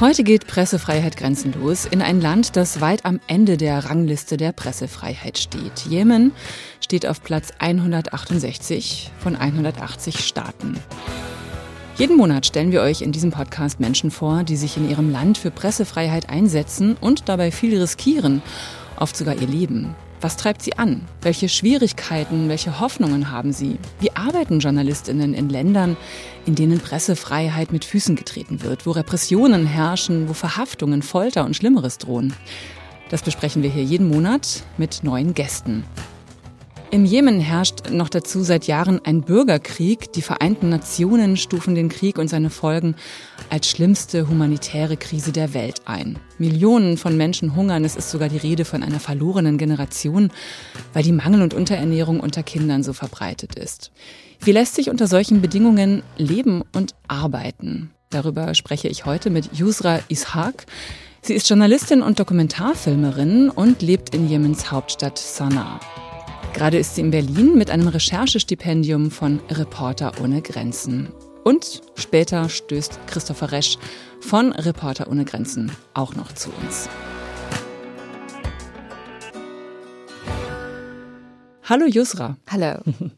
Heute geht Pressefreiheit grenzenlos in ein Land, das weit am Ende der Rangliste der Pressefreiheit steht. Jemen steht auf Platz 168 von 180 Staaten. Jeden Monat stellen wir euch in diesem Podcast Menschen vor, die sich in ihrem Land für Pressefreiheit einsetzen und dabei viel riskieren, oft sogar ihr Leben. Was treibt sie an? Welche Schwierigkeiten, welche Hoffnungen haben sie? Wie arbeiten Journalistinnen in Ländern, in denen Pressefreiheit mit Füßen getreten wird, wo Repressionen herrschen, wo Verhaftungen, Folter und Schlimmeres drohen? Das besprechen wir hier jeden Monat mit neuen Gästen. Im Jemen herrscht noch dazu seit Jahren ein Bürgerkrieg. Die Vereinten Nationen stufen den Krieg und seine Folgen als schlimmste humanitäre Krise der Welt ein. Millionen von Menschen hungern. Es ist sogar die Rede von einer verlorenen Generation, weil die Mangel- und Unterernährung unter Kindern so verbreitet ist. Wie lässt sich unter solchen Bedingungen leben und arbeiten? Darüber spreche ich heute mit Yusra Ishaq. Sie ist Journalistin und Dokumentarfilmerin und lebt in Jemens Hauptstadt Sanaa. Gerade ist sie in Berlin mit einem Recherchestipendium von Reporter ohne Grenzen. Und später stößt Christopher Resch von Reporter ohne Grenzen auch noch zu uns. Hallo Yusra. Hallo.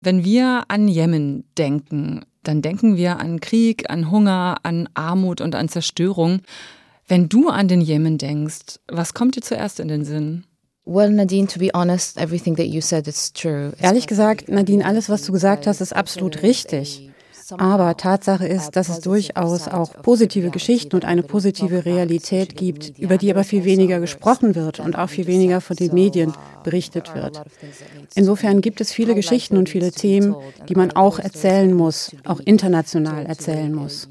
Wenn wir an Jemen denken, dann denken wir an Krieg, an Hunger, an Armut und an Zerstörung. Wenn du an den Jemen denkst, was kommt dir zuerst in den Sinn? Well, Nadine, to be honest, everything that you said is true. Ehrlich gesagt, Nadine, alles, was du gesagt hast, ist absolut richtig. Aber Tatsache ist, dass es durchaus auch positive Geschichten und eine positive Realität gibt, über die aber viel weniger gesprochen wird und auch viel weniger von den Medien berichtet wird. Insofern gibt es viele Geschichten und viele Themen, die man auch erzählen muss, auch international erzählen muss.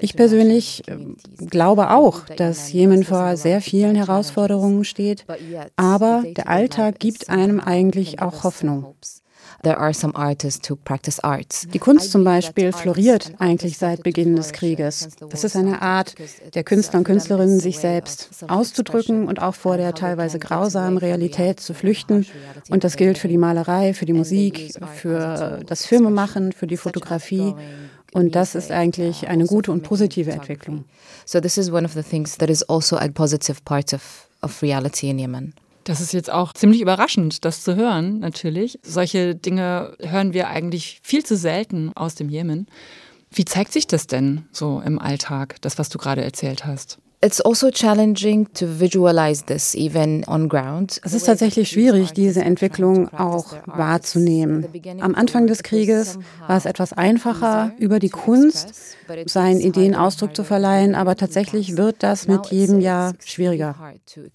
Ich persönlich ähm, glaube auch, dass Jemen vor sehr vielen Herausforderungen steht, aber der Alltag gibt einem eigentlich auch Hoffnung. Die Kunst zum Beispiel floriert eigentlich seit Beginn des Krieges. Das ist eine Art der Künstler und Künstlerinnen, sich selbst auszudrücken und auch vor der teilweise grausamen Realität zu flüchten. Und das gilt für die Malerei, für die Musik, für das Filmemachen, für die Fotografie. Und das ist eigentlich eine gute und positive Entwicklung. So this is one of the things that is also a positive part of, of reality in Yemen. Das ist jetzt auch ziemlich überraschend, das zu hören, natürlich. Solche Dinge hören wir eigentlich viel zu selten aus dem Jemen. Wie zeigt sich das denn so im Alltag, das, was du gerade erzählt hast? It's also challenging to visualize this even on ground. Es ist tatsächlich schwierig, diese Entwicklung auch wahrzunehmen. Am Anfang des Krieges war es etwas einfacher, über die Kunst seinen Ideen Ausdruck zu verleihen, aber tatsächlich wird das mit jedem Jahr schwieriger.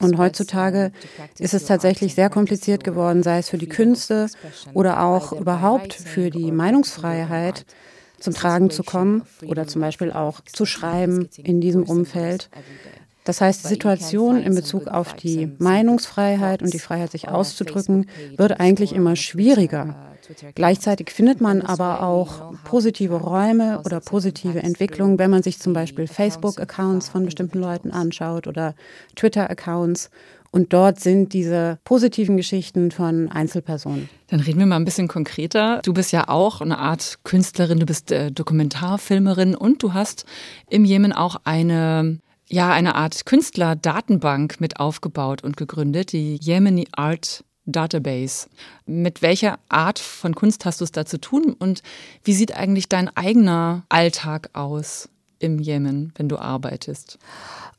Und heutzutage ist es tatsächlich sehr kompliziert geworden, sei es für die Künste oder auch überhaupt für die Meinungsfreiheit zum Tragen zu kommen oder zum Beispiel auch zu schreiben in diesem Umfeld. Das heißt, die Situation in Bezug auf die Meinungsfreiheit und die Freiheit, sich auszudrücken, wird eigentlich immer schwieriger. Gleichzeitig findet man aber auch positive Räume oder positive Entwicklungen, wenn man sich zum Beispiel Facebook-Accounts von bestimmten Leuten anschaut oder Twitter-Accounts und dort sind diese positiven Geschichten von Einzelpersonen. Dann reden wir mal ein bisschen konkreter. Du bist ja auch eine Art Künstlerin, du bist äh, Dokumentarfilmerin und du hast im Jemen auch eine ja, eine Art Künstlerdatenbank mit aufgebaut und gegründet, die Yemeni Art Database. Mit welcher Art von Kunst hast du es da zu tun und wie sieht eigentlich dein eigener Alltag aus im Jemen, wenn du arbeitest?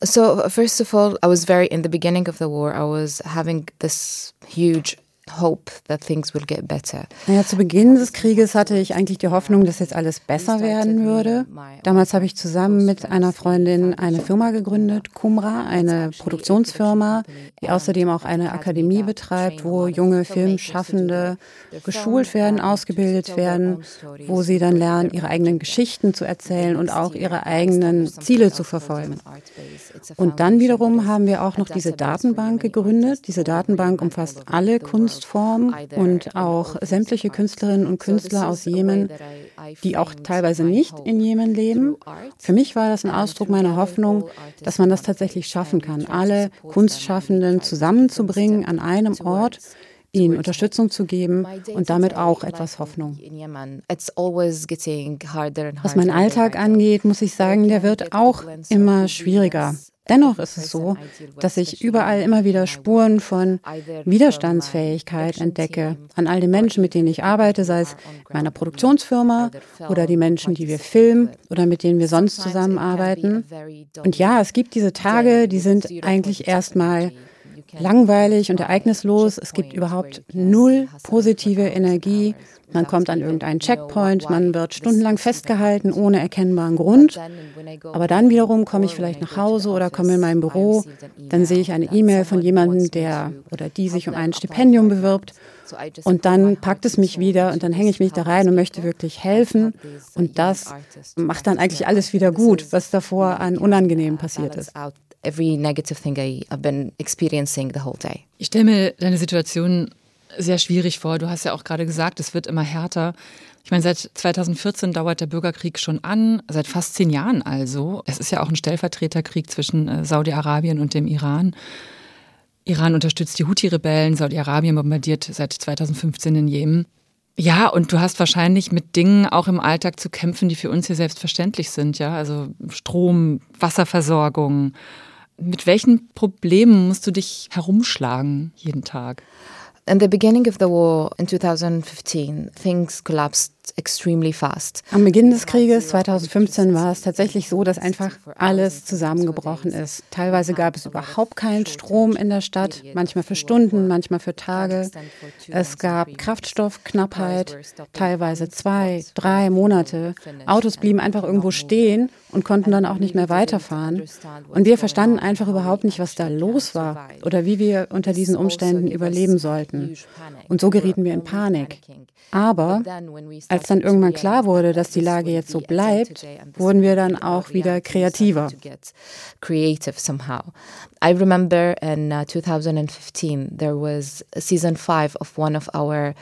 So, first of all, I was very, in the beginning of the war, I was having this huge hope that things will get better. Naja, zu Beginn des Krieges hatte ich eigentlich die Hoffnung, dass jetzt alles besser werden würde. Damals habe ich zusammen mit einer Freundin eine Firma gegründet, Kumra, eine Produktionsfirma, die außerdem auch eine Akademie betreibt, wo junge Filmschaffende geschult werden, ausgebildet werden, wo sie dann lernen, ihre eigenen Geschichten zu erzählen und auch ihre eigenen Ziele zu verfolgen. Und dann wiederum haben wir auch noch diese Datenbank gegründet. Diese Datenbank umfasst alle Kunst Kunstform und auch sämtliche Künstlerinnen und Künstler aus Jemen, die auch teilweise nicht in Jemen leben. Für mich war das ein Ausdruck meiner Hoffnung, dass man das tatsächlich schaffen kann, alle Kunstschaffenden zusammenzubringen an einem Ort, ihnen Unterstützung zu geben und damit auch etwas Hoffnung. Was meinen Alltag angeht, muss ich sagen, der wird auch immer schwieriger. Dennoch ist es so, dass ich überall immer wieder Spuren von Widerstandsfähigkeit entdecke an all den Menschen, mit denen ich arbeite, sei es meiner Produktionsfirma oder die Menschen, die wir filmen oder mit denen wir sonst zusammenarbeiten. Und ja, es gibt diese Tage, die sind eigentlich erstmal langweilig und ereignislos. Es gibt überhaupt null positive Energie. Man kommt an irgendeinen Checkpoint, man wird stundenlang festgehalten ohne erkennbaren Grund. Aber dann wiederum komme ich vielleicht nach Hause oder komme in mein Büro, dann sehe ich eine E-Mail von jemandem, der oder die sich um ein Stipendium bewirbt. Und dann packt es mich wieder und dann hänge ich mich da rein und möchte wirklich helfen. Und das macht dann eigentlich alles wieder gut, was davor an Unangenehm passiert ist every negative thing I, I've been experiencing the whole day. Ich stelle mir deine Situation sehr schwierig vor. Du hast ja auch gerade gesagt, es wird immer härter. Ich meine, seit 2014 dauert der Bürgerkrieg schon an, seit fast zehn Jahren also. Es ist ja auch ein Stellvertreterkrieg zwischen äh, Saudi-Arabien und dem Iran. Iran unterstützt die Houthi-Rebellen, Saudi-Arabien bombardiert seit 2015 in Jemen. Ja, und du hast wahrscheinlich mit Dingen auch im Alltag zu kämpfen, die für uns hier selbstverständlich sind, ja. Also Strom, Wasserversorgung, mit welchen Problemen musst du dich herumschlagen jeden Tag? In the beginning of the war in 2015, things collapsed extremely fast. Am Beginn des Krieges 2015 war es tatsächlich so, dass einfach alles zusammengebrochen ist. Teilweise gab es überhaupt keinen Strom in der Stadt, manchmal für Stunden, manchmal für Tage. Es gab Kraftstoffknappheit, teilweise zwei, drei Monate. Autos blieben einfach irgendwo stehen und konnten dann auch nicht mehr weiterfahren. Und wir verstanden einfach überhaupt nicht, was da los war oder wie wir unter diesen Umständen überleben sollten. Und so gerieten wir in Panik. Aber als dann irgendwann klar wurde, dass die Lage jetzt so bleibt, wurden wir dann auch wieder kreativer. I remember in 2015 uh, there was season 5 of one of our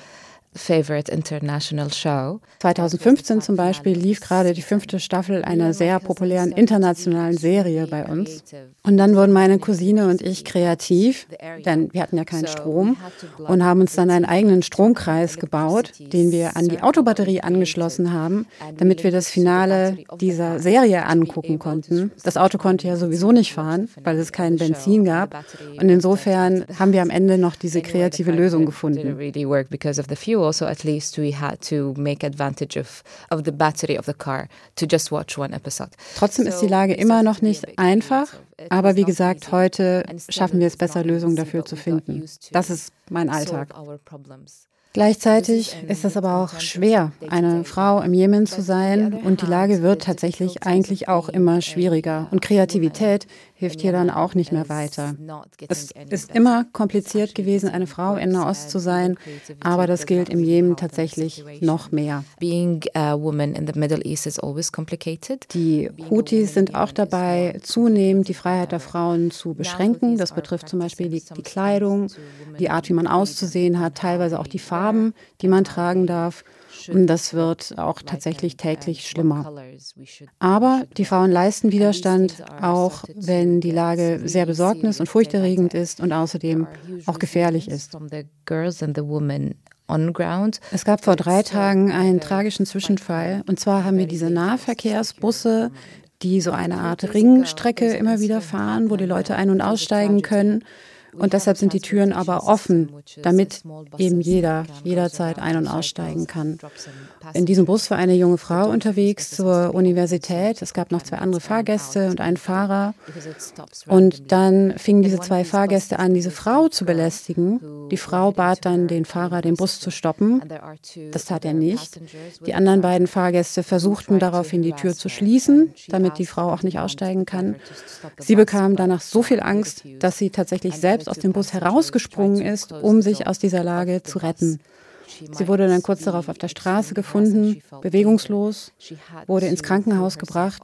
favorite international show. 2015 zum Beispiel lief gerade die fünfte Staffel einer sehr populären internationalen Serie bei uns. Und dann wurden meine Cousine und ich kreativ, denn wir hatten ja keinen Strom und haben uns dann einen eigenen Stromkreis gebaut, den wir an die Autobatterie angeschlossen haben, damit wir das Finale dieser Serie angucken konnten. Das Auto konnte ja sowieso nicht fahren, weil es kein Benzin gab. Und insofern haben wir am Ende noch diese kreative Lösung gefunden fuel, so at least we had to make advantage of, of the battery of the car to just watch one episode. Trotzdem ist die Lage immer noch nicht einfach, aber wie gesagt, heute schaffen wir es besser, Lösungen dafür zu finden. Das ist mein Alltag. Gleichzeitig ist es aber auch schwer, eine Frau im Jemen zu sein und die Lage wird tatsächlich eigentlich auch immer schwieriger und Kreativität hilft hier dann auch nicht mehr weiter. Es ist immer kompliziert gewesen, eine Frau in Nahost zu sein, aber das gilt im Jemen tatsächlich noch mehr. Die Houthis sind auch dabei, zunehmend die Freiheit der Frauen zu beschränken. Das betrifft zum Beispiel die, die Kleidung, die Art, wie man auszusehen hat, teilweise auch die Farben, die man tragen darf. Und das wird auch tatsächlich täglich schlimmer. Aber die Frauen leisten Widerstand, auch wenn die Lage sehr besorgnis- und furchterregend ist und außerdem auch gefährlich ist. Es gab vor drei Tagen einen tragischen Zwischenfall. Und zwar haben wir diese Nahverkehrsbusse, die so eine Art Ringstrecke immer wieder fahren, wo die Leute ein- und aussteigen können. Und deshalb sind die Türen aber offen, damit eben jeder jederzeit ein- und aussteigen kann. In diesem Bus war eine junge Frau unterwegs zur Universität. Es gab noch zwei andere Fahrgäste und einen Fahrer. Und dann fingen diese zwei Fahrgäste an, diese Frau zu belästigen. Die Frau bat dann den Fahrer, den Bus zu stoppen. Das tat er nicht. Die anderen beiden Fahrgäste versuchten daraufhin die Tür zu schließen, damit die Frau auch nicht aussteigen kann. Sie bekam danach so viel Angst, dass sie tatsächlich selbst aus dem Bus herausgesprungen ist, um sich aus dieser Lage zu retten. Sie wurde dann kurz darauf auf der Straße gefunden, bewegungslos, wurde ins Krankenhaus gebracht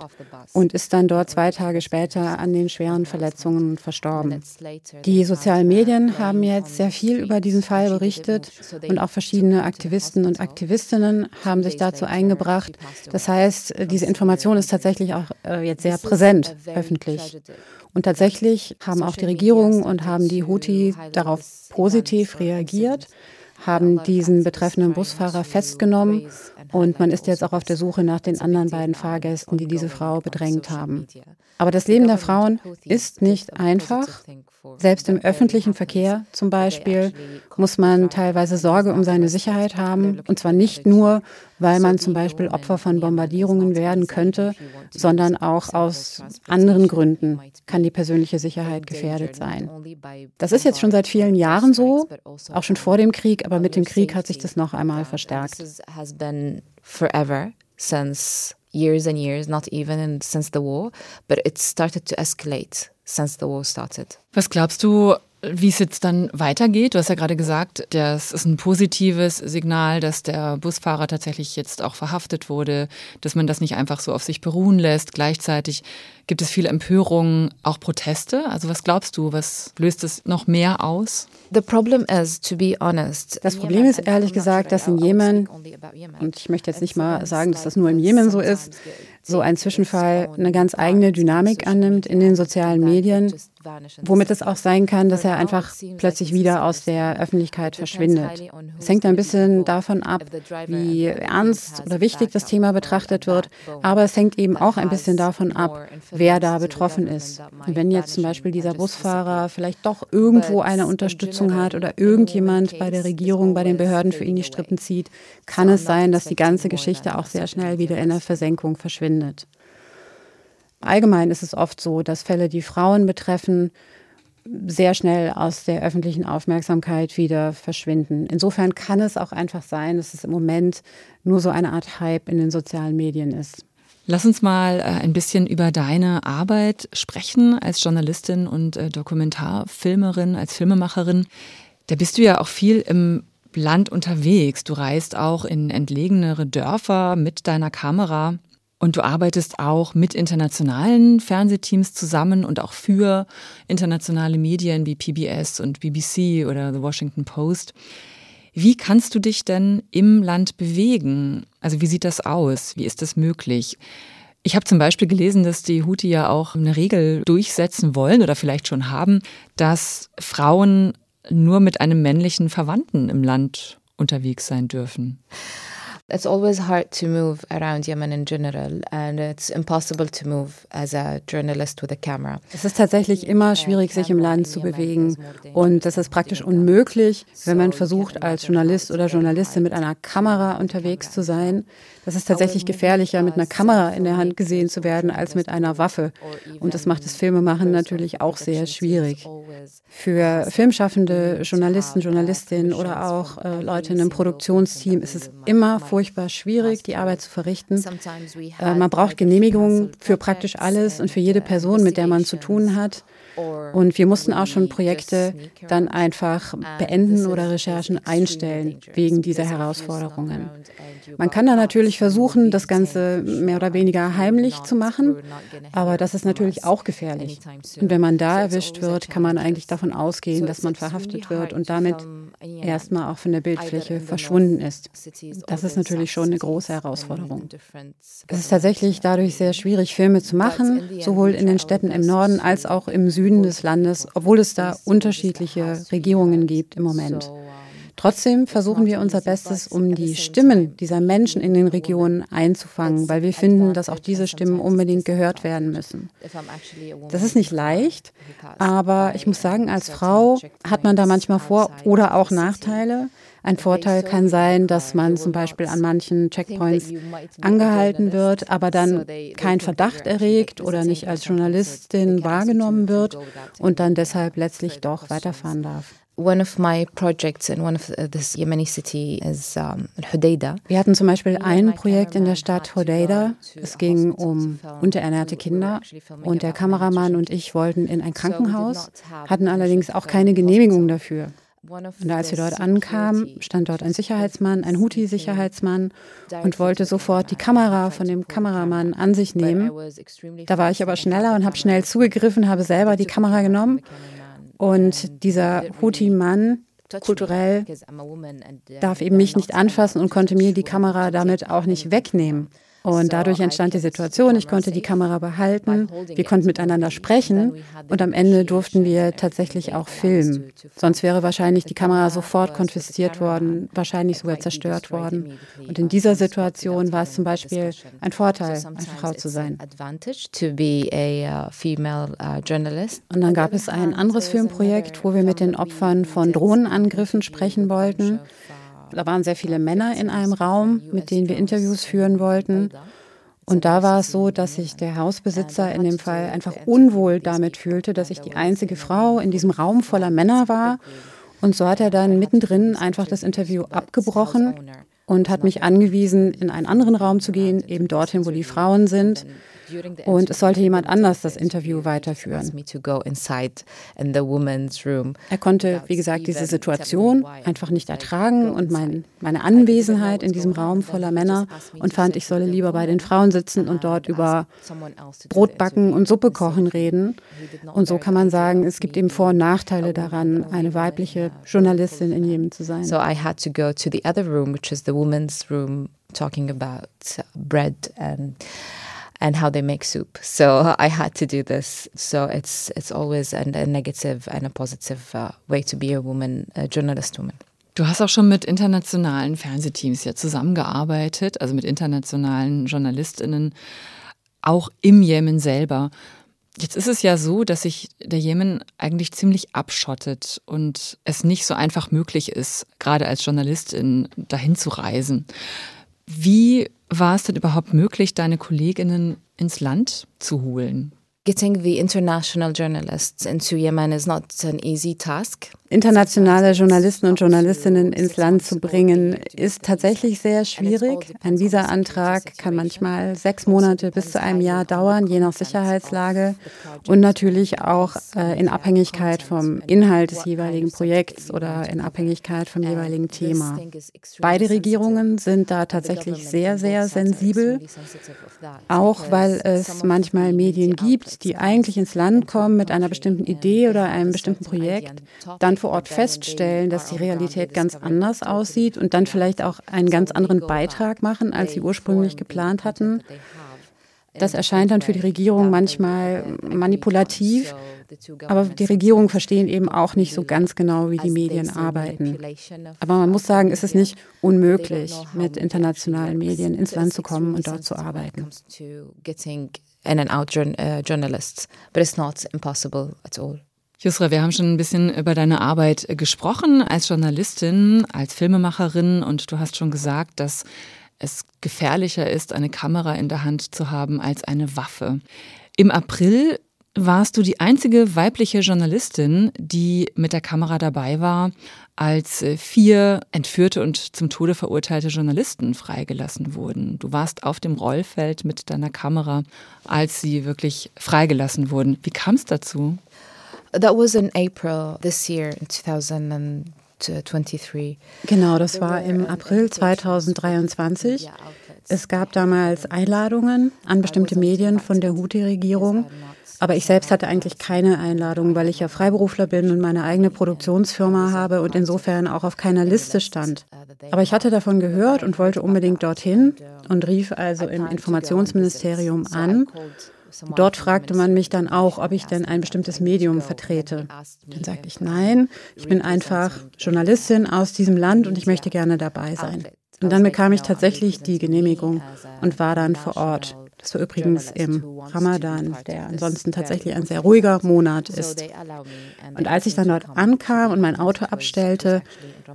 und ist dann dort zwei Tage später an den schweren Verletzungen verstorben. Die sozialen Medien haben jetzt sehr viel über diesen Fall berichtet und auch verschiedene Aktivisten und Aktivistinnen haben sich dazu eingebracht. Das heißt, diese Information ist tatsächlich auch äh, jetzt sehr präsent öffentlich. Und tatsächlich haben auch die Regierung und haben die Houthi darauf positiv reagiert, haben diesen betreffenden Busfahrer festgenommen und man ist jetzt auch auf der Suche nach den anderen beiden Fahrgästen, die diese Frau bedrängt haben. Aber das Leben der Frauen ist nicht einfach. Selbst im öffentlichen Verkehr zum Beispiel muss man teilweise Sorge um seine Sicherheit haben. Und zwar nicht nur, weil man zum Beispiel Opfer von Bombardierungen werden könnte, sondern auch aus anderen Gründen kann die persönliche Sicherheit gefährdet sein. Das ist jetzt schon seit vielen Jahren so, auch schon vor dem Krieg, aber mit dem Krieg hat sich das noch einmal verstärkt. Since years and years, not even since the war, but it started to escalate since the war started. Was glaubst du, wie es jetzt dann weitergeht? Du hast ja gerade gesagt, das ist ein positives Signal, dass der Busfahrer tatsächlich jetzt auch verhaftet wurde, dass man das nicht einfach so auf sich beruhen lässt. Gleichzeitig gibt es viel Empörung, auch Proteste. Also was glaubst du, was löst es noch mehr aus? Das Problem ist ehrlich gesagt, dass in Jemen, und ich möchte jetzt nicht mal sagen, dass das nur im Jemen so ist, so ein Zwischenfall eine ganz eigene Dynamik annimmt in den sozialen Medien, womit es auch sein kann, dass er einfach plötzlich wieder aus der Öffentlichkeit verschwindet. Es hängt ein bisschen davon ab, wie ernst oder wichtig das Thema betrachtet wird, aber es hängt eben auch ein bisschen davon ab, wer da betroffen ist. Und wenn jetzt zum Beispiel dieser Busfahrer vielleicht doch irgendwo eine Unterstützung hat oder irgendjemand bei der Regierung, bei den Behörden für ihn die Strippen zieht, kann es sein, dass die ganze Geschichte auch sehr schnell wieder in der Versenkung verschwindet. Allgemein ist es oft so, dass Fälle, die Frauen betreffen, sehr schnell aus der öffentlichen Aufmerksamkeit wieder verschwinden. Insofern kann es auch einfach sein, dass es im Moment nur so eine Art Hype in den sozialen Medien ist. Lass uns mal äh, ein bisschen über deine Arbeit sprechen als Journalistin und äh, Dokumentarfilmerin, als Filmemacherin. Da bist du ja auch viel im Land unterwegs. Du reist auch in entlegenere Dörfer mit deiner Kamera. Und du arbeitest auch mit internationalen Fernsehteams zusammen und auch für internationale Medien wie PBS und BBC oder The Washington Post. Wie kannst du dich denn im Land bewegen? Also wie sieht das aus? Wie ist das möglich? Ich habe zum Beispiel gelesen, dass die Houthi ja auch eine Regel durchsetzen wollen oder vielleicht schon haben, dass Frauen nur mit einem männlichen Verwandten im Land unterwegs sein dürfen. It's always hard to move around Yemen in general and it's impossible to move as a journalist with a camera. Es ist tatsächlich immer schwierig, sich im Land zu bewegen und das ist praktisch unmöglich, wenn man versucht, als Journalist oder Journalistin mit einer Kamera unterwegs zu sein. Das ist tatsächlich gefährlicher, mit einer Kamera in der Hand gesehen zu werden, als mit einer Waffe. Und das macht das Filmemachen natürlich auch sehr schwierig. Für filmschaffende Journalisten, Journalistinnen oder auch äh, Leute in einem Produktionsteam ist es immer furchtbar schwierig, die Arbeit zu verrichten. Äh, man braucht Genehmigungen für praktisch alles und für jede Person, mit der man zu tun hat. Und wir mussten auch schon Projekte dann einfach beenden oder Recherchen einstellen wegen dieser Herausforderungen. Man kann da natürlich versuchen, das Ganze mehr oder weniger heimlich zu machen, aber das ist natürlich auch gefährlich. Und wenn man da erwischt wird, kann man eigentlich davon ausgehen, dass man verhaftet wird und damit erstmal auch von der Bildfläche verschwunden ist. Das ist natürlich schon eine große Herausforderung. Es ist tatsächlich dadurch sehr schwierig, Filme zu machen, sowohl in den Städten im Norden als auch im Süden des Landes, obwohl es da unterschiedliche Regierungen gibt im Moment. Trotzdem versuchen wir unser Bestes, um die Stimmen dieser Menschen in den Regionen einzufangen, weil wir finden, dass auch diese Stimmen unbedingt gehört werden müssen. Das ist nicht leicht, aber ich muss sagen, als Frau hat man da manchmal Vor- oder auch Nachteile. Ein Vorteil kann sein, dass man zum Beispiel an manchen Checkpoints angehalten wird, aber dann kein Verdacht erregt oder nicht als Journalistin wahrgenommen wird und dann deshalb letztlich doch weiterfahren darf. One of my projects in one of this Yemeni city is um, Hodeida. Wir hatten zum Beispiel ein Projekt in der Stadt Hodeida. Es ging um unterernährte Kinder und der Kameramann und ich wollten in ein Krankenhaus, hatten allerdings auch keine Genehmigung dafür. Und als wir dort ankamen, stand dort ein Sicherheitsmann, ein Houthi-Sicherheitsmann und wollte sofort die Kamera von dem Kameramann an sich nehmen. Da war ich aber schneller und habe schnell zugegriffen, habe selber die Kamera genommen. Und dieser Houthi-Mann kulturell darf eben mich nicht anfassen und konnte mir die Kamera damit auch nicht wegnehmen. Und dadurch entstand die Situation, ich konnte die Kamera behalten, wir konnten miteinander sprechen und am Ende durften wir tatsächlich auch filmen. Sonst wäre wahrscheinlich die Kamera sofort konfisziert worden, wahrscheinlich sogar zerstört worden. Und in dieser Situation war es zum Beispiel ein Vorteil, eine Frau zu sein. Uh, uh, und dann gab es ein anderes Filmprojekt, wo wir mit den Opfern von Drohnenangriffen sprechen wollten. Da waren sehr viele Männer in einem Raum, mit denen wir Interviews führen wollten. Und da war es so, dass sich der Hausbesitzer in dem Fall einfach unwohl damit fühlte, dass ich die einzige Frau in diesem Raum voller Männer war. Und so hat er dann mittendrin einfach das Interview abgebrochen und hat mich angewiesen, in einen anderen Raum zu gehen, eben dorthin, wo die Frauen sind. Und es sollte jemand anders das Interview weiterführen. Er konnte, wie gesagt, diese Situation einfach nicht ertragen und mein, meine Anwesenheit in diesem Raum voller Männer und fand, ich solle lieber bei den Frauen sitzen und dort über Brotbacken und Suppe kochen reden. Und so kann man sagen, es gibt eben Vor- und Nachteile daran, eine weibliche Journalistin in Jemen zu sein. So I had to go to the other room, which is the women's room, talking about bread and and how they make soup. So I had to do this. So it's it's always a, a negative and a positive uh, way to be a woman, a journalist woman. Du hast auch schon mit internationalen Fernsehteams ja zusammengearbeitet, also mit internationalen Journalistinnen, auch im Jemen selber. Jetzt ist es ja so, dass sich der Jemen eigentlich ziemlich abschottet und es nicht so einfach möglich ist, gerade als Journalistin dahin zu reisen. Wie war es denn überhaupt möglich, deine Kolleginnen ins Land zu holen? Getting the international journalists into Yemen is not an easy task internationale Journalisten und Journalistinnen ins Land zu bringen, ist tatsächlich sehr schwierig. Ein Visa-Antrag kann manchmal sechs Monate bis zu einem Jahr dauern, je nach Sicherheitslage und natürlich auch äh, in Abhängigkeit vom Inhalt des jeweiligen Projekts oder in Abhängigkeit vom jeweiligen Thema. Beide Regierungen sind da tatsächlich sehr, sehr sensibel, auch weil es manchmal Medien gibt, die eigentlich ins Land kommen mit einer bestimmten Idee oder einem bestimmten Projekt, dann vor Ort feststellen, dass die Realität ganz anders aussieht und dann vielleicht auch einen ganz anderen Beitrag machen, als sie ursprünglich geplant hatten. Das erscheint dann für die Regierung manchmal manipulativ, aber die Regierungen verstehen eben auch nicht so ganz genau, wie die Medien arbeiten. Aber man muss sagen, es ist nicht unmöglich, mit internationalen Medien ins Land zu kommen und dort zu arbeiten. in and out journalists, but it's not impossible at all. Jusra, wir haben schon ein bisschen über deine Arbeit äh, gesprochen als Journalistin, als Filmemacherin und du hast schon gesagt, dass es gefährlicher ist, eine Kamera in der Hand zu haben als eine Waffe. Im April warst du die einzige weibliche Journalistin, die mit der Kamera dabei war, als äh, vier entführte und zum Tode verurteilte Journalisten freigelassen wurden. Du warst auf dem Rollfeld mit deiner Kamera, als sie wirklich freigelassen wurden. Wie kam es dazu? That was in April this year, in 2023. Genau, das war im April 2023. Es gab damals Einladungen an bestimmte Medien von der Houthi-Regierung. Aber ich selbst hatte eigentlich keine Einladung, weil ich ja Freiberufler bin und meine eigene Produktionsfirma habe und insofern auch auf keiner Liste stand. Aber ich hatte davon gehört und wollte unbedingt dorthin und rief also im Informationsministerium an Dort fragte man mich dann auch, ob ich denn ein bestimmtes Medium vertrete. Dann sagte ich, nein, ich bin einfach Journalistin aus diesem Land und ich möchte gerne dabei sein. Und dann bekam ich tatsächlich die Genehmigung und war dann vor Ort. Das war übrigens im Ramadan, der ansonsten tatsächlich ein sehr ruhiger Monat ist. Und als ich dann dort ankam und mein Auto abstellte,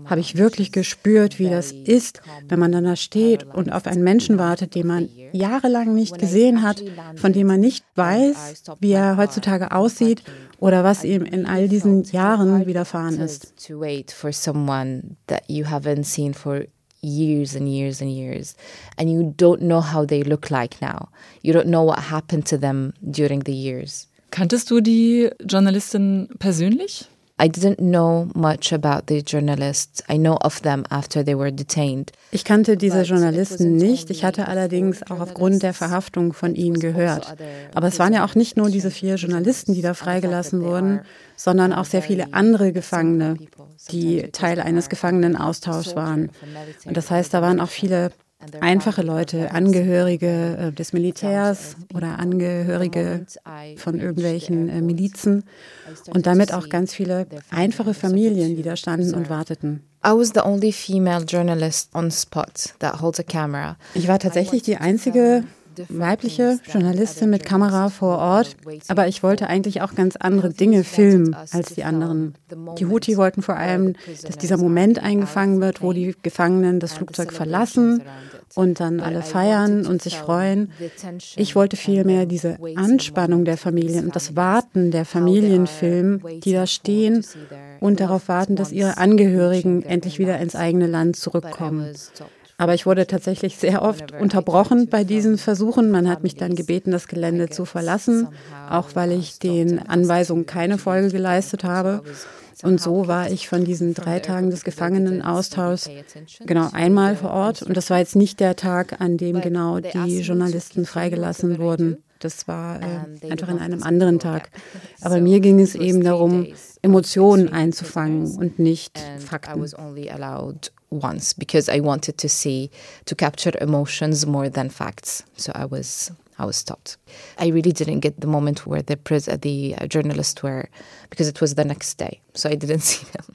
habe ich wirklich gespürt, wie das ist, wenn man dann da steht und auf einen Menschen wartet, den man jahrelang nicht gesehen hat, von dem man nicht weiß, wie er heutzutage aussieht oder was ihm in all diesen Jahren widerfahren ist years and years and years, and you don't know how they look like now. You don't know what happened to them during the years. Kanntest du die Journalistin persönlich? I didn't know much about the journalists. I know of them after they were detained. Ich kannte diese Journalisten nicht. Ich hatte allerdings auch aufgrund der Verhaftung von ihnen gehört. Aber es waren ja auch nicht nur diese vier Journalisten, die da freigelassen wurden, sondern auch sehr viele andere Gefangene, die Teil eines Gefangenenaustauschs waren. Und das heißt, da waren auch viele einfache Leute, Angehörige äh, des Militärs oder Angehörige von irgendwelchen äh, Milizen und damit auch ganz viele einfache Familien, die da standen und warteten. I was the only female journalist on spot that holds a camera. Ich war tatsächlich die einzige weibliche Journalistin mit Kamera vor Ort, aber ich wollte eigentlich auch ganz andere Dinge filmen als die anderen. Die Houthi wollten vor allem, dass dieser Moment eingefangen wird, wo die Gefangenen das Flugzeug verlassen und dann alle feiern und sich freuen. Ich wollte vielmehr diese Anspannung der Familien und das Warten der Familien filmen, die da stehen und darauf warten, dass ihre Angehörigen endlich wieder ins eigene Land zurückkommen. Aber ich wurde tatsächlich sehr oft unterbrochen bei diesen Versuchen. Man hat mich dann gebeten, das Gelände zu verlassen, auch weil ich den Anweisungen keine Folge geleistet habe. Und so war ich von diesen drei Tagen des Gefangenenaustauschs genau einmal vor Ort. Und das war jetzt nicht der Tag, an dem genau die Journalisten freigelassen wurden. Das war äh, einfach an einem anderen Tag. Aber mir ging es eben darum, Emotionen einzufangen und nicht Fakten once because I wanted to see to capture emotions more than facts. So I was I was stopped. I really didn't get the moment where the the uh, journalists were because it was the next day. So I didn't see them.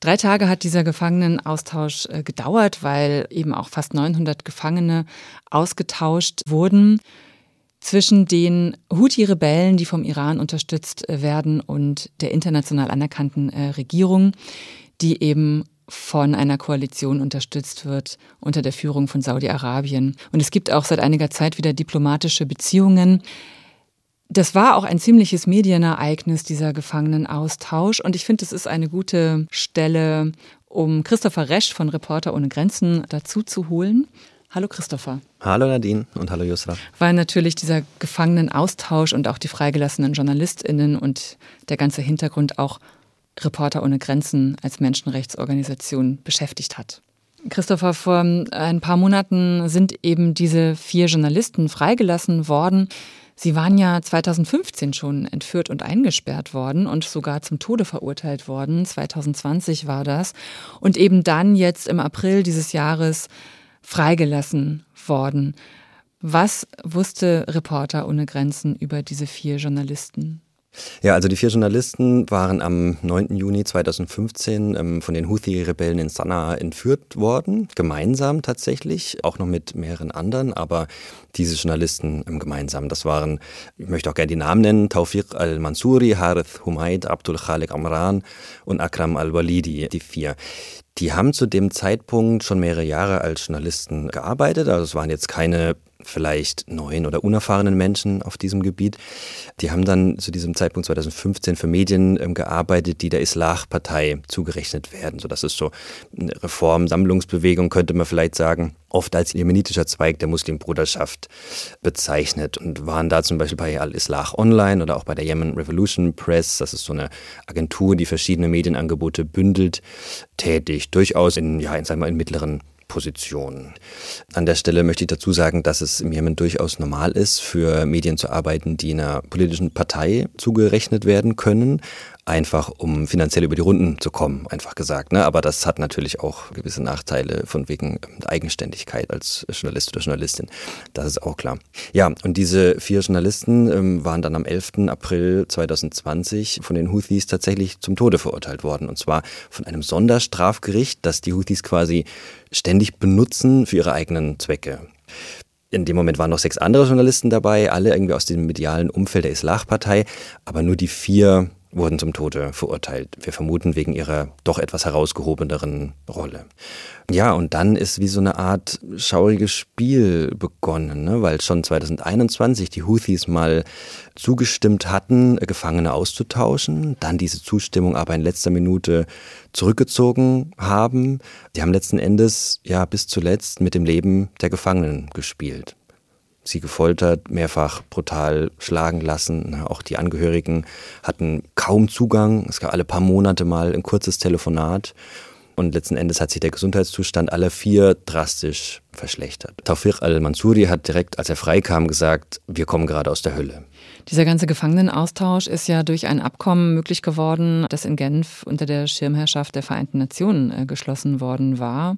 Drei Tage hat dieser Gefangenenaustausch äh, gedauert, weil eben auch fast 900 Gefangene ausgetauscht wurden zwischen den Houthi-Rebellen, die vom Iran unterstützt äh, werden, und der international anerkannten äh, Regierung, die eben von einer Koalition unterstützt wird unter der Führung von Saudi-Arabien. Und es gibt auch seit einiger Zeit wieder diplomatische Beziehungen. Das war auch ein ziemliches Medienereignis, dieser Gefangenenaustausch. Und ich finde, es ist eine gute Stelle, um Christopher Resch von Reporter ohne Grenzen dazu zu holen. Hallo Christopher. Hallo Nadine und hallo Yusra. Weil natürlich dieser Gefangenenaustausch und auch die freigelassenen JournalistInnen und der ganze Hintergrund auch Reporter ohne Grenzen als Menschenrechtsorganisation beschäftigt hat. Christopher, vor ein paar Monaten sind eben diese vier Journalisten freigelassen worden. Sie waren ja 2015 schon entführt und eingesperrt worden und sogar zum Tode verurteilt worden. 2020 war das. Und eben dann jetzt im April dieses Jahres freigelassen worden. Was wusste Reporter ohne Grenzen über diese vier Journalisten? Ja, also die vier Journalisten waren am 9. Juni 2015 ähm, von den Houthi-Rebellen in Sanaa entführt worden, gemeinsam tatsächlich, auch noch mit mehreren anderen, aber diese Journalisten ähm, gemeinsam. Das waren, ich möchte auch gerne die Namen nennen, Taufiq al-Mansuri, Harith Humaid, Abdul Khalik Amran und Akram al-Walidi, die vier. Die haben zu dem Zeitpunkt schon mehrere Jahre als Journalisten gearbeitet. Also es waren jetzt keine vielleicht neuen oder unerfahrenen Menschen auf diesem Gebiet. Die haben dann zu diesem Zeitpunkt 2015 für Medien ähm, gearbeitet, die der Islah-Partei zugerechnet werden. So, das ist so eine Reformsammlungsbewegung, könnte man vielleicht sagen, oft als jemenitischer Zweig der Muslimbruderschaft bezeichnet und waren da zum Beispiel bei Al-Islah Online oder auch bei der Yemen Revolution Press, das ist so eine Agentur, die verschiedene Medienangebote bündelt, tätig, durchaus in, ja, in, sagen wir, in mittleren Position. An der Stelle möchte ich dazu sagen, dass es im Jemen durchaus normal ist, für Medien zu arbeiten, die einer politischen Partei zugerechnet werden können, einfach um finanziell über die Runden zu kommen, einfach gesagt. Ne? Aber das hat natürlich auch gewisse Nachteile von wegen Eigenständigkeit als Journalist oder Journalistin. Das ist auch klar. Ja, und diese vier Journalisten ähm, waren dann am 11. April 2020 von den Houthis tatsächlich zum Tode verurteilt worden. Und zwar von einem Sonderstrafgericht, das die Houthis quasi ständig benutzen für ihre eigenen Zwecke. In dem Moment waren noch sechs andere Journalisten dabei, alle irgendwie aus dem medialen Umfeld der Islah-Partei, aber nur die vier wurden zum Tode verurteilt. Wir vermuten wegen ihrer doch etwas herausgehobeneren Rolle. Ja, und dann ist wie so eine Art schauriges Spiel begonnen, ne? weil schon 2021 die Houthis mal zugestimmt hatten, Gefangene auszutauschen, dann diese Zustimmung aber in letzter Minute zurückgezogen haben. Die haben letzten Endes ja bis zuletzt mit dem Leben der Gefangenen gespielt. Sie gefoltert, mehrfach brutal schlagen lassen. Auch die Angehörigen hatten kaum Zugang. Es gab alle paar Monate mal ein kurzes Telefonat. Und letzten Endes hat sich der Gesundheitszustand aller vier drastisch verschlechtert. Tawfiq al-Mansuri hat direkt, als er freikam, gesagt, wir kommen gerade aus der Hölle. Dieser ganze Gefangenenaustausch ist ja durch ein Abkommen möglich geworden, das in Genf unter der Schirmherrschaft der Vereinten Nationen äh, geschlossen worden war.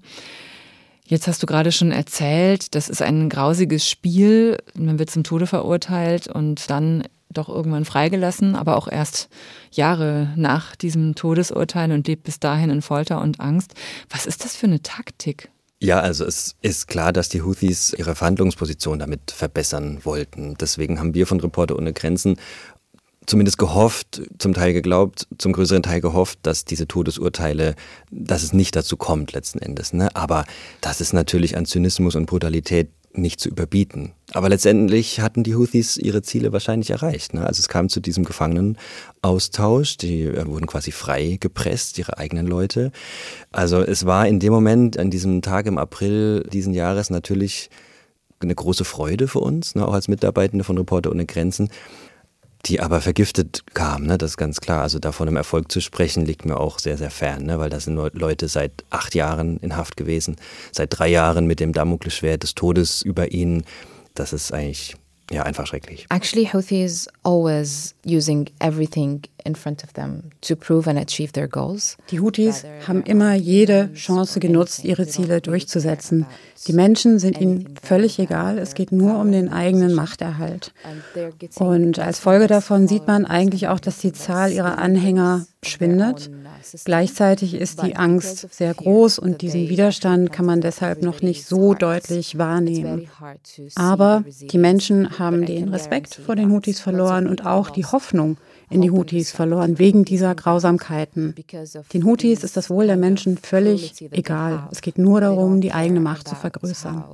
Jetzt hast du gerade schon erzählt, das ist ein grausiges Spiel. Man wird zum Tode verurteilt und dann doch irgendwann freigelassen, aber auch erst Jahre nach diesem Todesurteil und lebt bis dahin in Folter und Angst. Was ist das für eine Taktik? Ja, also es ist klar, dass die Houthis ihre Verhandlungsposition damit verbessern wollten. Deswegen haben wir von Reporter ohne Grenzen zumindest gehofft, zum Teil geglaubt, zum größeren Teil gehofft, dass diese Todesurteile, dass es nicht dazu kommt letzten Endes. Ne? Aber das ist natürlich an Zynismus und Brutalität nicht zu überbieten. Aber letztendlich hatten die Houthis ihre Ziele wahrscheinlich erreicht. Ne? Also es kam zu diesem Gefangenenaustausch, die äh, wurden quasi frei gepresst, ihre eigenen Leute. Also es war in dem Moment, an diesem Tag im April diesen Jahres natürlich eine große Freude für uns, ne? auch als Mitarbeitende von Reporter ohne Grenzen, die aber vergiftet kam, ne? das ist ganz klar. Also davon im Erfolg zu sprechen, liegt mir auch sehr, sehr fern, ne? weil da sind Leute seit acht Jahren in Haft gewesen, seit drei Jahren mit dem Damoklesschwert des Todes über ihnen. Das ist eigentlich ja, einfach schrecklich. Actually, Houthis always using everything in front of them to prove and achieve their goals. Die Houthis haben immer jede Chance genutzt, ihre Ziele durchzusetzen. Die Menschen sind ihnen völlig egal. Es geht nur um den eigenen Machterhalt. Und als Folge davon sieht man eigentlich auch, dass die Zahl ihrer Anhänger schwindet. Gleichzeitig ist die Angst sehr groß und diesen Widerstand kann man deshalb noch nicht so deutlich wahrnehmen. Aber die Menschen haben den Respekt vor den Houthis verloren und auch die Hoffnung in die Houthis verloren wegen dieser Grausamkeiten. Den Houthis ist das Wohl der Menschen völlig egal. Es geht nur darum, die eigene Macht zu vergrößern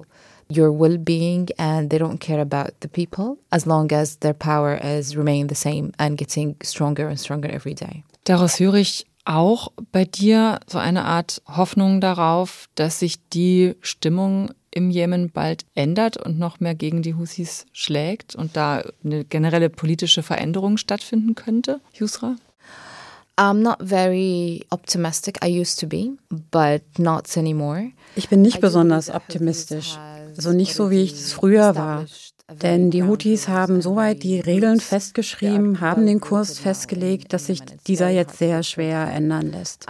your well-being and they don't care about the people as long as their power is remaining the same and getting stronger and stronger every day. Daraus höre ich auch bei dir so eine Art Hoffnung darauf, dass sich die Stimmung im Jemen bald ändert und noch mehr gegen die Husis schlägt und da eine generelle politische Veränderung stattfinden könnte, Yusra? I'm not very optimistic. I used to be, but not anymore. Ich bin nicht besonders optimistisch. Also nicht so, wie ich es früher war. Denn die Houthis haben soweit die Regeln festgeschrieben, haben den Kurs festgelegt, dass sich dieser jetzt sehr schwer ändern lässt.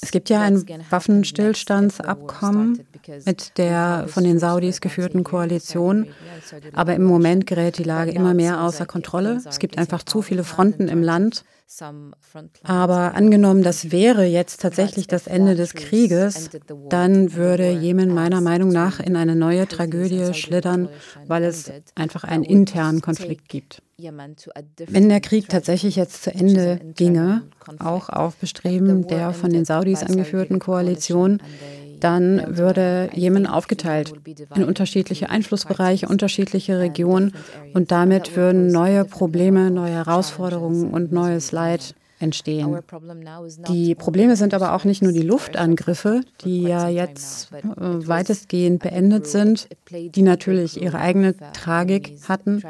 Es gibt ja ein Waffenstillstandsabkommen mit der von den Saudis geführten Koalition, aber im Moment gerät die Lage immer mehr außer Kontrolle. Es gibt einfach zu viele Fronten im Land. Aber angenommen, das wäre jetzt tatsächlich das Ende des Krieges, dann würde Jemen meiner Meinung nach in eine neue Tragödie schlittern, weil es einfach einen internen Konflikt gibt. Wenn der Krieg tatsächlich jetzt zu Ende ginge, auch auf Bestreben der von den Saudis angeführten Koalition, dann würde Jemen aufgeteilt in unterschiedliche Einflussbereiche, unterschiedliche Regionen und damit würden neue Probleme, neue Herausforderungen und neues Leid entstehen. Die Probleme sind aber auch nicht nur die Luftangriffe, die ja jetzt äh, weitestgehend beendet sind, die natürlich ihre eigene Tragik hatten,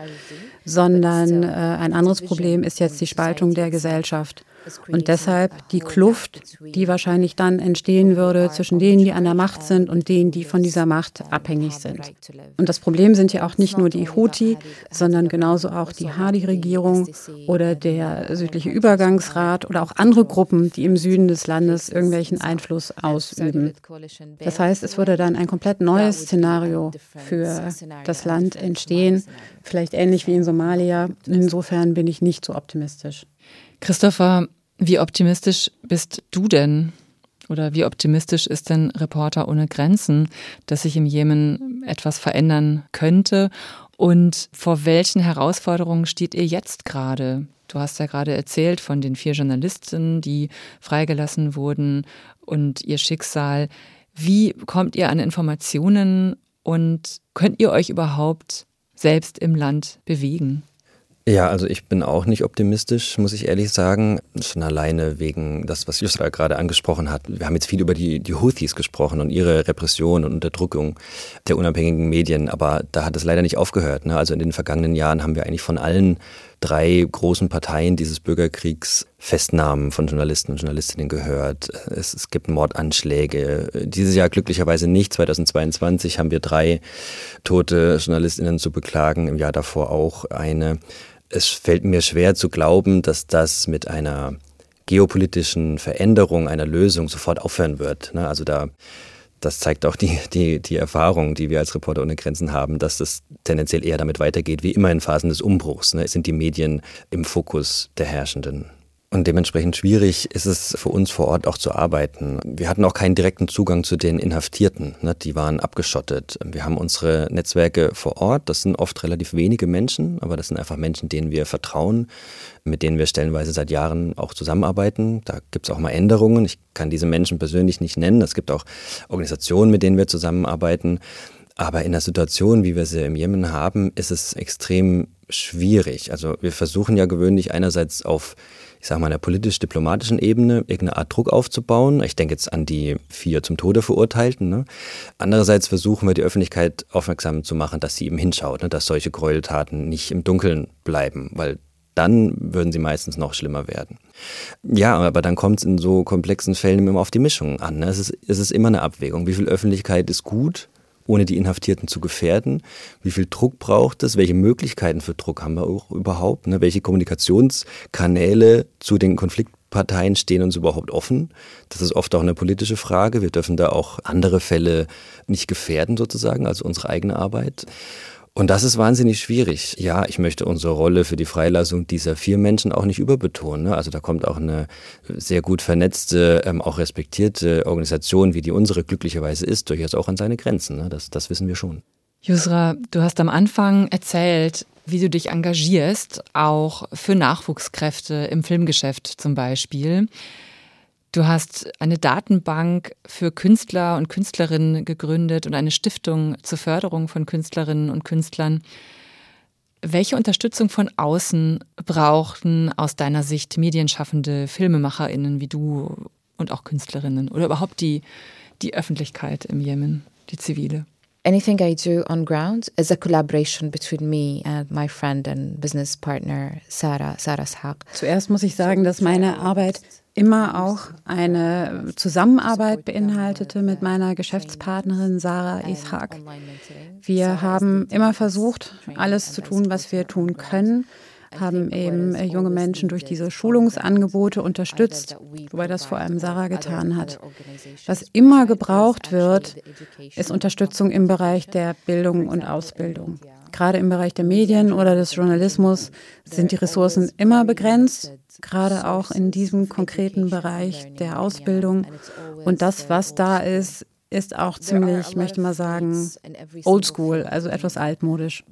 sondern äh, ein anderes Problem ist jetzt die Spaltung der Gesellschaft. Und deshalb die Kluft, die wahrscheinlich dann entstehen würde zwischen denen, die an der Macht sind und denen, die von dieser Macht abhängig sind. Und das Problem sind ja auch nicht nur die Houthi, sondern genauso auch die Hadi-Regierung oder der südliche Übergangsrat oder auch andere Gruppen, die im Süden des Landes irgendwelchen Einfluss ausüben. Das heißt, es würde dann ein komplett neues Szenario für das Land entstehen, vielleicht ähnlich wie in Somalia. Insofern bin ich nicht so optimistisch. Christopher, wie optimistisch bist du denn? Oder wie optimistisch ist denn Reporter ohne Grenzen, dass sich im Jemen etwas verändern könnte? Und vor welchen Herausforderungen steht ihr jetzt gerade? Du hast ja gerade erzählt von den vier Journalisten, die freigelassen wurden und ihr Schicksal. Wie kommt ihr an Informationen und könnt ihr euch überhaupt selbst im Land bewegen? Ja, also ich bin auch nicht optimistisch, muss ich ehrlich sagen. Schon alleine wegen das, was Yusra gerade angesprochen hat. Wir haben jetzt viel über die, die Houthis gesprochen und ihre Repression und Unterdrückung der unabhängigen Medien, aber da hat es leider nicht aufgehört. Ne? Also in den vergangenen Jahren haben wir eigentlich von allen drei großen Parteien dieses Bürgerkriegs Festnahmen von Journalisten und Journalistinnen gehört. Es, es, gibt Mordanschläge. Dieses Jahr glücklicherweise nicht. 2022 haben wir drei tote Journalistinnen zu beklagen, im Jahr davor auch eine es fällt mir schwer zu glauben, dass das mit einer geopolitischen Veränderung, einer Lösung sofort aufhören wird. Ne? Also da, das zeigt auch die, die, die Erfahrung, die wir als Reporter ohne Grenzen haben, dass es tendenziell eher damit weitergeht, wie immer in Phasen des Umbruchs. Ne? Sind die Medien im Fokus der Herrschenden. Und dementsprechend schwierig ist es für uns vor Ort auch zu arbeiten. Wir hatten auch keinen direkten Zugang zu den Inhaftierten. Ne? Die waren abgeschottet. Wir haben unsere Netzwerke vor Ort. Das sind oft relativ wenige Menschen, aber das sind einfach Menschen, denen wir vertrauen, mit denen wir stellenweise seit Jahren auch zusammenarbeiten. Da gibt es auch mal Änderungen. Ich kann diese Menschen persönlich nicht nennen. Es gibt auch Organisationen, mit denen wir zusammenarbeiten. Aber in der Situation, wie wir sie im Jemen haben, ist es extrem schwierig. Also wir versuchen ja gewöhnlich einerseits auf ich sage mal, einer politisch-diplomatischen Ebene irgendeine Art Druck aufzubauen. Ich denke jetzt an die vier zum Tode Verurteilten. Ne? Andererseits versuchen wir die Öffentlichkeit aufmerksam zu machen, dass sie eben hinschaut, ne? dass solche Gräueltaten nicht im Dunkeln bleiben, weil dann würden sie meistens noch schlimmer werden. Ja, aber dann kommt es in so komplexen Fällen immer auf die Mischung an. Ne? Es, ist, es ist immer eine Abwägung. Wie viel Öffentlichkeit ist gut ohne die Inhaftierten zu gefährden? Wie viel Druck braucht es? Welche Möglichkeiten für Druck haben wir auch überhaupt? Ne? Welche Kommunikationskanäle zu den Konfliktparteien stehen uns überhaupt offen? Das ist oft auch eine politische Frage. Wir dürfen da auch andere Fälle nicht gefährden sozusagen, also unsere eigene Arbeit. Und das ist wahnsinnig schwierig. Ja, ich möchte unsere Rolle für die Freilassung dieser vier Menschen auch nicht überbetonen. Ne? Also da kommt auch eine sehr gut vernetzte, ähm, auch respektierte Organisation, wie die unsere glücklicherweise ist, durchaus auch an seine Grenzen. Ne? Das, das wissen wir schon. Yusra, du hast am Anfang erzählt, wie du dich engagierst, auch für Nachwuchskräfte im Filmgeschäft zum Beispiel. Du hast eine Datenbank für Künstler und Künstlerinnen gegründet und eine Stiftung zur Förderung von Künstlerinnen und Künstlern. Welche Unterstützung von außen brauchten aus deiner Sicht medienschaffende Filmemacherinnen wie du und auch Künstlerinnen oder überhaupt die, die Öffentlichkeit im Jemen, die zivile? Anything I do on ground is a collaboration between me and my friend and business partner Sarah, Sarah Shaq. Zuerst muss ich sagen, dass meine Arbeit immer auch eine Zusammenarbeit beinhaltete mit meiner Geschäftspartnerin Sarah Ishak. Wir haben immer versucht, alles zu tun, was wir tun können haben eben junge Menschen durch diese Schulungsangebote unterstützt, wobei das vor allem Sarah getan hat. Was immer gebraucht wird, ist Unterstützung im Bereich der Bildung und Ausbildung. Gerade im Bereich der Medien oder des Journalismus sind die Ressourcen immer begrenzt gerade auch in diesem konkreten Bereich der Ausbildung. Und das, was da ist, ist auch ziemlich, ich möchte mal sagen, oldschool, also etwas altmodisch.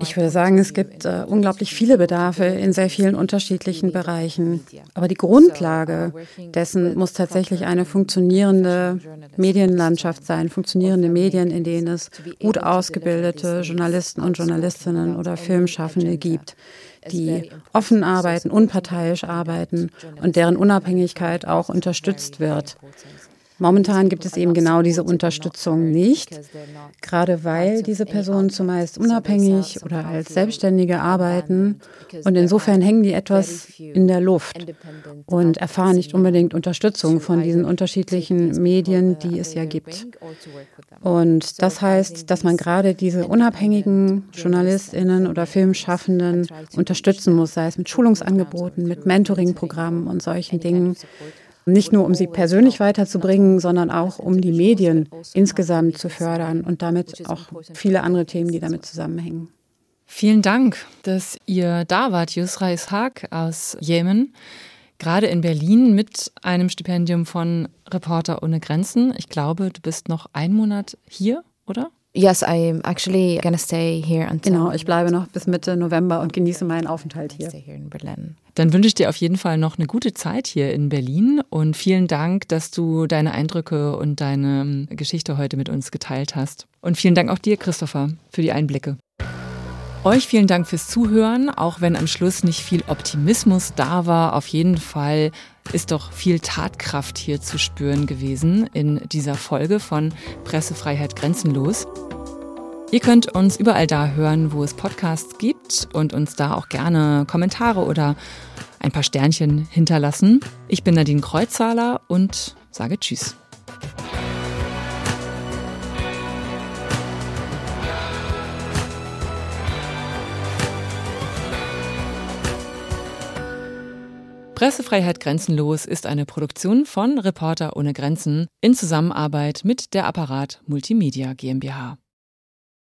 Ich würde sagen, es gibt äh, unglaublich viele Bedarfe in sehr vielen unterschiedlichen Bereichen. Aber die Grundlage dessen muss tatsächlich eine funktionierende Medienlandschaft sein, funktionierende Medien, in denen es gut ausgebildete Journalisten und Journalistinnen oder Filmschaffende gibt die offen arbeiten, unparteiisch arbeiten und deren Unabhängigkeit auch unterstützt wird. Momentan gibt es eben genau diese Unterstützung nicht, gerade weil diese Personen zumeist unabhängig oder als Selbstständige arbeiten und insofern hängen die etwas in der Luft und erfahren nicht unbedingt Unterstützung von diesen unterschiedlichen Medien, die es ja gibt. Und das heißt, dass man gerade diese unabhängigen Journalistinnen oder Filmschaffenden unterstützen muss, sei es mit Schulungsangeboten, mit Mentoringprogrammen und solchen Dingen. Nicht nur, um sie persönlich weiterzubringen, sondern auch, um die Medien insgesamt zu fördern und damit auch viele andere Themen, die damit zusammenhängen. Vielen Dank, dass ihr da wart, Yusra Ishaq aus Jemen, gerade in Berlin mit einem Stipendium von Reporter ohne Grenzen. Ich glaube, du bist noch einen Monat hier, oder? Yes, I'm actually gonna stay here until. Genau, ich bleibe noch bis Mitte November und genieße meinen Aufenthalt hier. Dann wünsche ich dir auf jeden Fall noch eine gute Zeit hier in Berlin und vielen Dank, dass du deine Eindrücke und deine Geschichte heute mit uns geteilt hast. Und vielen Dank auch dir, Christopher, für die Einblicke. Euch vielen Dank fürs Zuhören, auch wenn am Schluss nicht viel Optimismus da war. Auf jeden Fall ist doch viel Tatkraft hier zu spüren gewesen in dieser Folge von Pressefreiheit grenzenlos. Ihr könnt uns überall da hören, wo es Podcasts gibt und uns da auch gerne Kommentare oder ein paar Sternchen hinterlassen. Ich bin Nadine Kreuzzahler und sage Tschüss. Pressefreiheit Grenzenlos ist eine Produktion von Reporter ohne Grenzen in Zusammenarbeit mit der Apparat Multimedia GmbH.